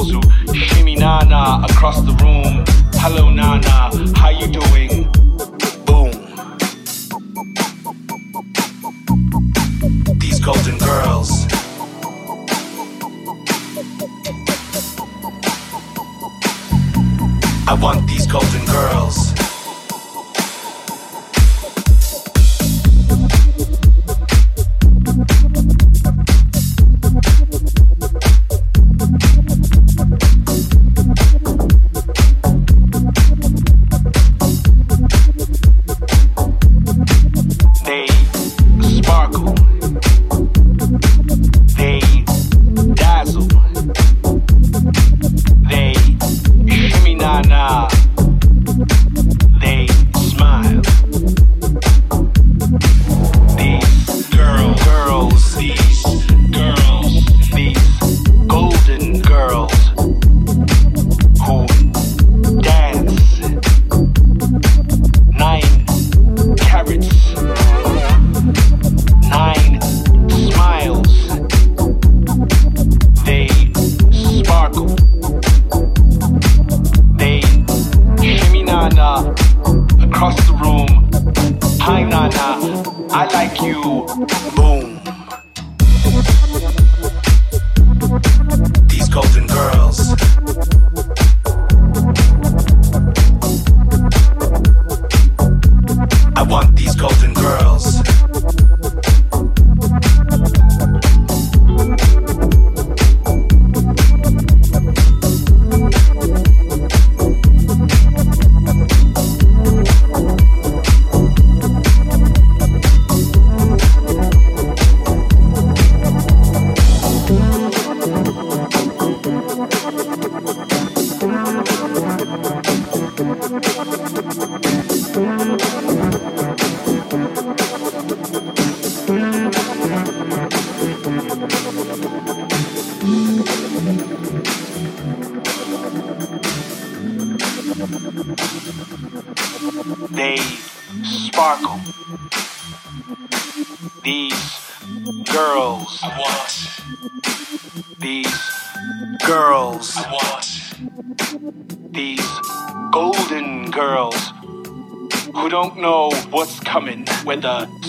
those who shimmy nana across the room. Hello nana, how you doing? Boom. These golden girls. I want these golden girls.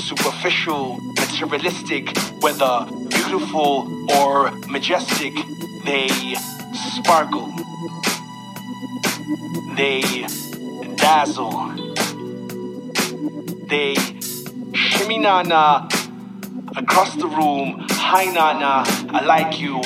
Superficial, materialistic, whether beautiful or majestic, they sparkle. They dazzle. They shimmy na na across the room. Hi na na, I like you.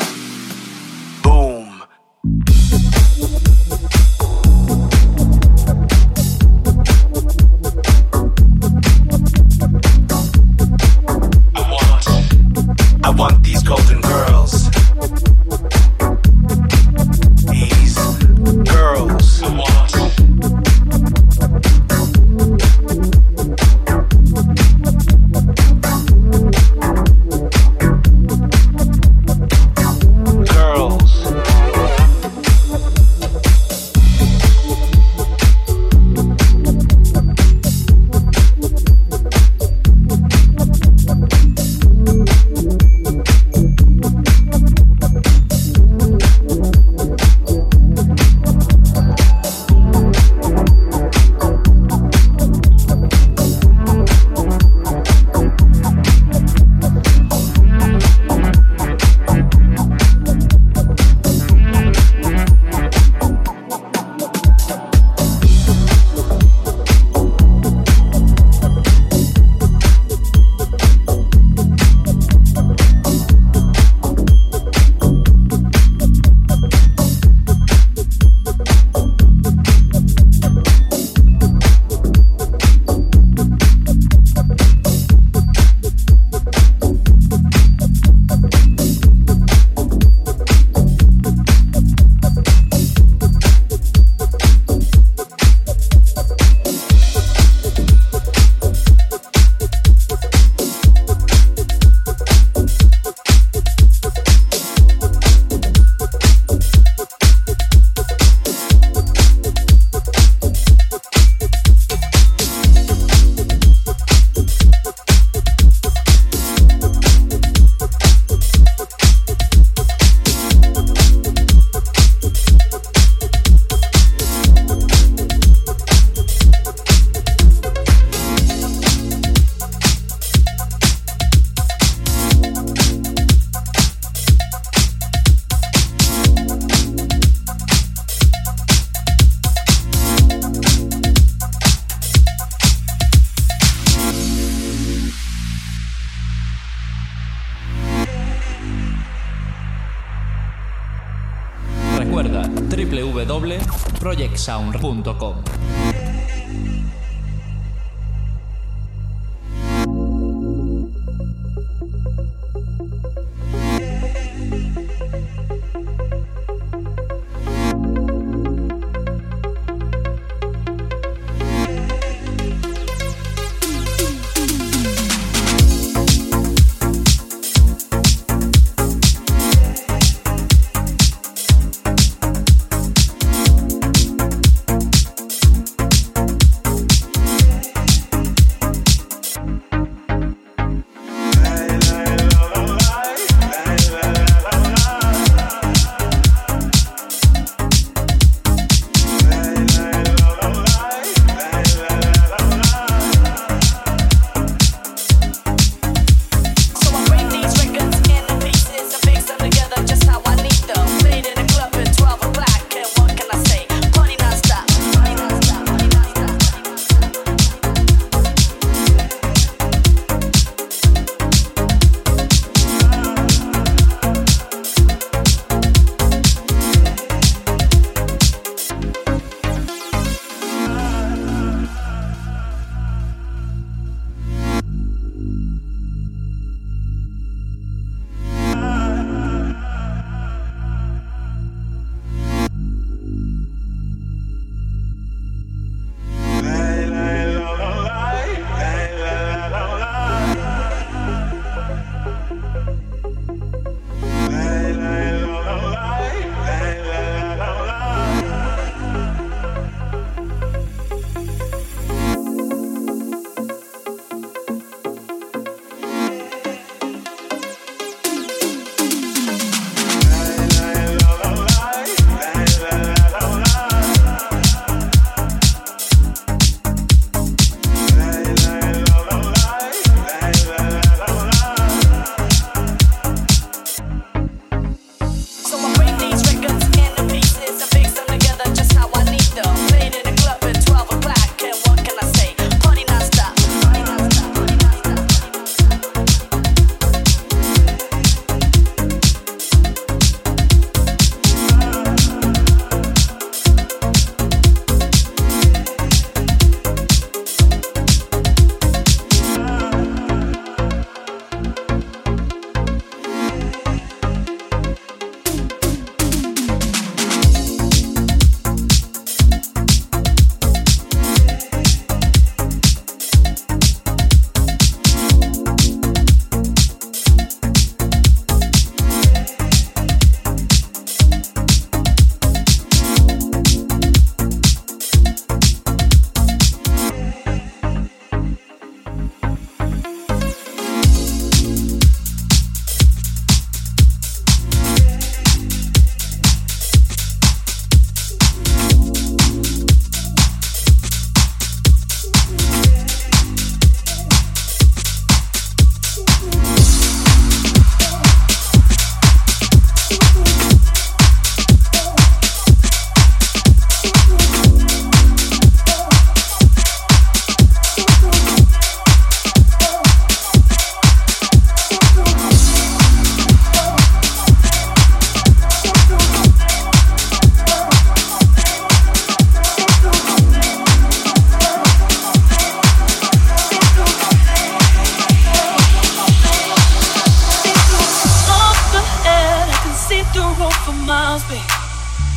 a un punto.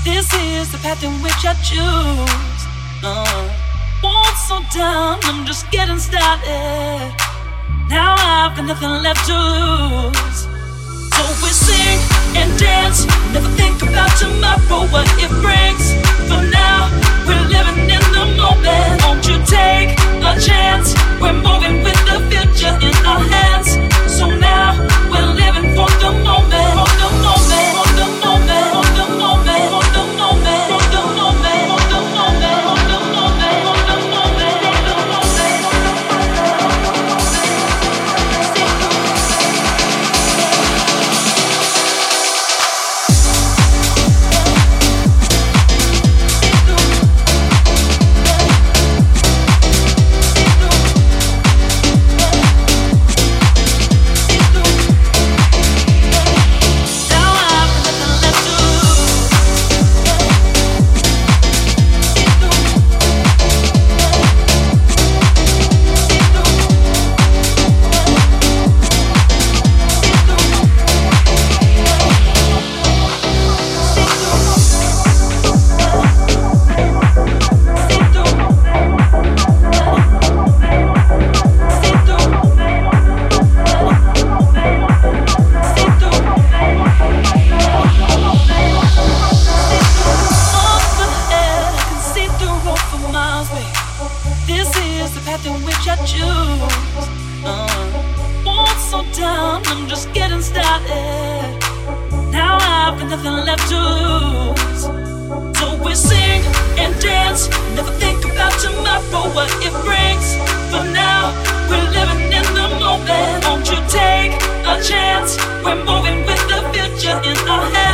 This is the path in which I choose. Uh, won't slow down, I'm just getting started. Now I've got nothing left to lose. So we sing and dance, never think about tomorrow, what it brings. For now, we're living in the moment. Won't you take a chance? We're moving with the future in our hands. So now, we're living for the moment. things. Never think about tomorrow, what it brings. For now, we're living in the moment. Won't you take a chance? We're moving with the future in our hands.